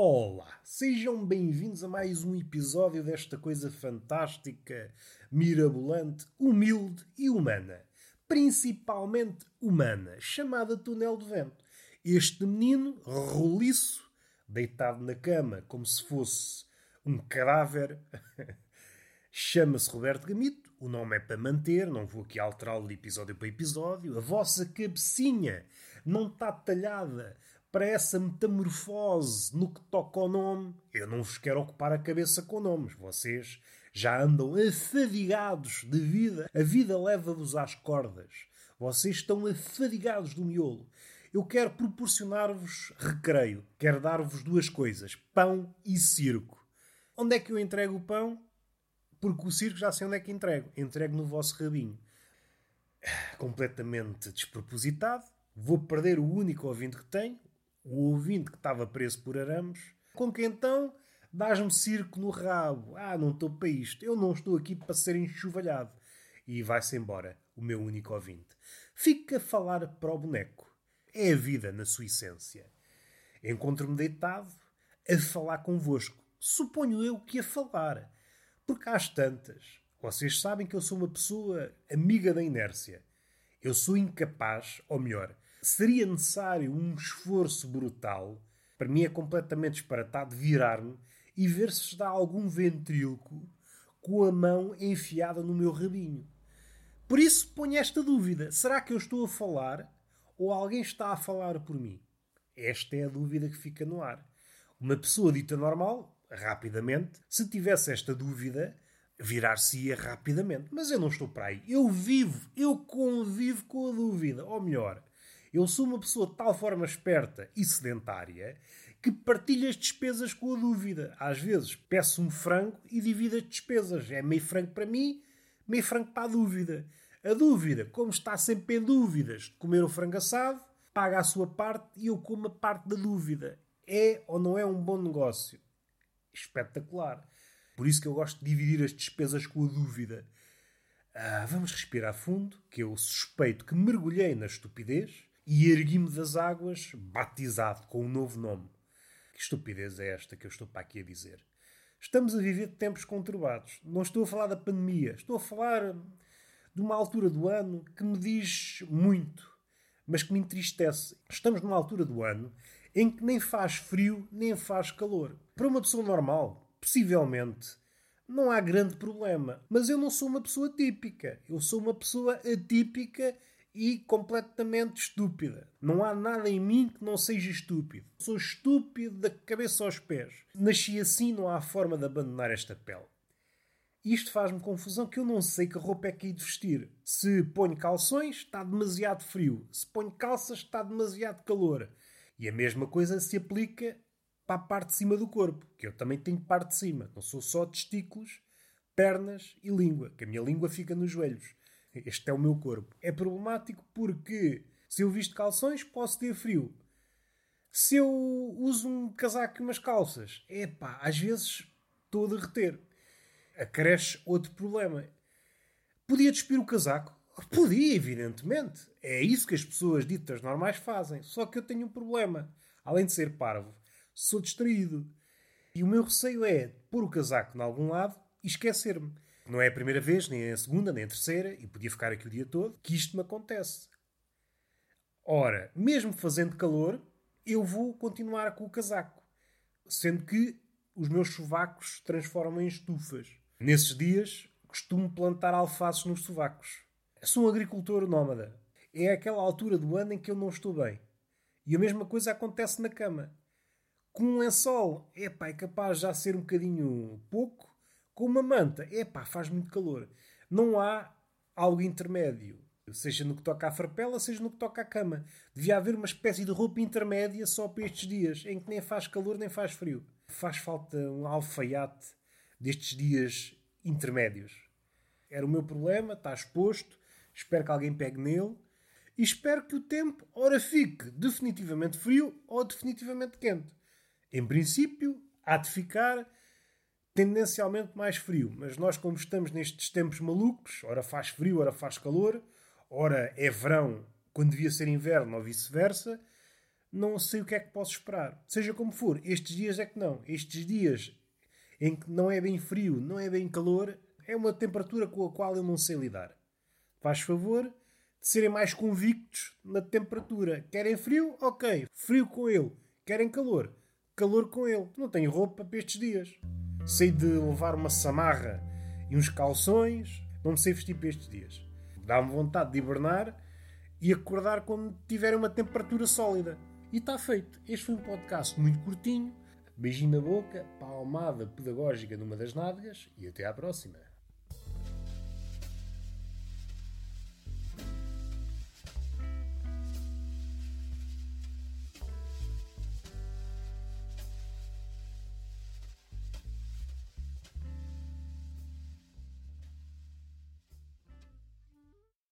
Olá, sejam bem-vindos a mais um episódio desta coisa fantástica, mirabolante, humilde e humana. Principalmente humana, chamada Túnel de Vento. Este menino, roliço, deitado na cama como se fosse um cadáver, chama-se Roberto Gamito. O nome é para manter, não vou aqui alterá-lo de episódio para episódio. A vossa cabecinha não está talhada para essa metamorfose no que toca ao nome. Eu não vos quero ocupar a cabeça com nomes. Vocês já andam afadigados de vida. A vida leva-vos às cordas. Vocês estão afadigados do miolo. Eu quero proporcionar-vos recreio. Quero dar-vos duas coisas: pão e circo. Onde é que eu entrego o pão? Porque o circo já sei onde é que entrego. Entrego no vosso rabinho. Completamente despropositado. Vou perder o único ouvinte que tenho, o ouvinte que estava preso por arames, com que então dás-me circo no rabo. Ah, não estou para isto. Eu não estou aqui para ser enxovalhado. E vai-se embora, o meu único ouvinte. Fica a falar para o boneco. É a vida na sua essência. Encontro-me deitado a falar convosco. Suponho eu que a falar. Porque às tantas, vocês sabem que eu sou uma pessoa amiga da inércia. Eu sou incapaz, ou melhor, seria necessário um esforço brutal, para mim é completamente disparatado, virar-me e ver se está algum ventríloco com a mão enfiada no meu rabinho. Por isso ponho esta dúvida: será que eu estou a falar ou alguém está a falar por mim? Esta é a dúvida que fica no ar. Uma pessoa dita normal, rapidamente, se tivesse esta dúvida, virar-se-ia rapidamente. Mas eu não estou para aí. Eu vivo, eu convivo com a dúvida. Ou melhor, eu sou uma pessoa de tal forma esperta e sedentária que partilho as despesas com a dúvida. Às vezes peço um frango e divido as despesas. É meio frango para mim, meio frango para a dúvida. A dúvida, como está sempre em dúvidas de comer o frango assado, paga a sua parte e eu como a parte da dúvida. É ou não é um bom negócio? Espetacular. Por isso que eu gosto de dividir as despesas com a dúvida. Ah, vamos respirar fundo, que eu suspeito que mergulhei na estupidez e ergui-me das águas, batizado com um novo nome. Que estupidez é esta que eu estou para aqui a dizer? Estamos a viver tempos conturbados. Não estou a falar da pandemia, estou a falar de uma altura do ano que me diz muito, mas que me entristece. Estamos numa altura do ano em que nem faz frio nem faz calor. Para uma pessoa normal, possivelmente, não há grande problema. Mas eu não sou uma pessoa típica. Eu sou uma pessoa atípica e completamente estúpida. Não há nada em mim que não seja estúpido. Sou estúpido da cabeça aos pés. Nasci assim, não há forma de abandonar esta pele. Isto faz-me confusão que eu não sei que roupa é que hei de vestir. Se ponho calções, está demasiado frio. Se ponho calças, está demasiado calor. E a mesma coisa se aplica para a parte de cima do corpo, que eu também tenho parte de cima. Não sou só testículos, pernas e língua, que a minha língua fica nos joelhos. Este é o meu corpo. É problemático porque se eu visto calções, posso ter frio. Se eu uso um casaco e umas calças, é pá, às vezes estou a derreter. Acresce outro problema. Podia despir o casaco? Podia, evidentemente. É isso que as pessoas ditas normais fazem. Só que eu tenho um problema. Além de ser parvo, sou distraído. E o meu receio é pôr o casaco em algum lado e esquecer-me. Não é a primeira vez, nem a segunda, nem a terceira, e podia ficar aqui o dia todo, que isto me acontece. Ora, mesmo fazendo calor, eu vou continuar com o casaco. Sendo que os meus sovacos transformam em estufas. Nesses dias, costumo plantar alfaces nos sovacos. Sou um agricultor nómada. É aquela altura do ano em que eu não estou bem. E a mesma coisa acontece na cama. Com um lençol, epá, é capaz de já ser um bocadinho pouco, com uma manta, epá, faz muito calor. Não há algo intermédio. Seja no que toca à farpela, seja no que toca à cama. Devia haver uma espécie de roupa intermédia só para estes dias, em que nem faz calor nem faz frio. Faz falta um alfaiate destes dias intermédios. Era o meu problema, está exposto. Espero que alguém pegue nele. E espero que o tempo, ora, fique definitivamente frio ou definitivamente quente. Em princípio, há de ficar tendencialmente mais frio. Mas nós, como estamos nestes tempos malucos, ora faz frio, ora faz calor, ora é verão quando devia ser inverno ou vice-versa, não sei o que é que posso esperar. Seja como for, estes dias é que não. Estes dias em que não é bem frio, não é bem calor, é uma temperatura com a qual eu não sei lidar. Faz favor de serem mais convictos na temperatura. Querem frio? Ok, frio com ele. Querem calor? Calor com ele. Não tenho roupa para estes dias. Sei de levar uma samarra e uns calções. Não me sei vestir para estes dias. Dá-me vontade de hibernar e acordar quando tiver uma temperatura sólida. E está feito. Este foi um podcast muito curtinho. Beijinho na boca, palmada pedagógica numa das nádegas e até à próxima.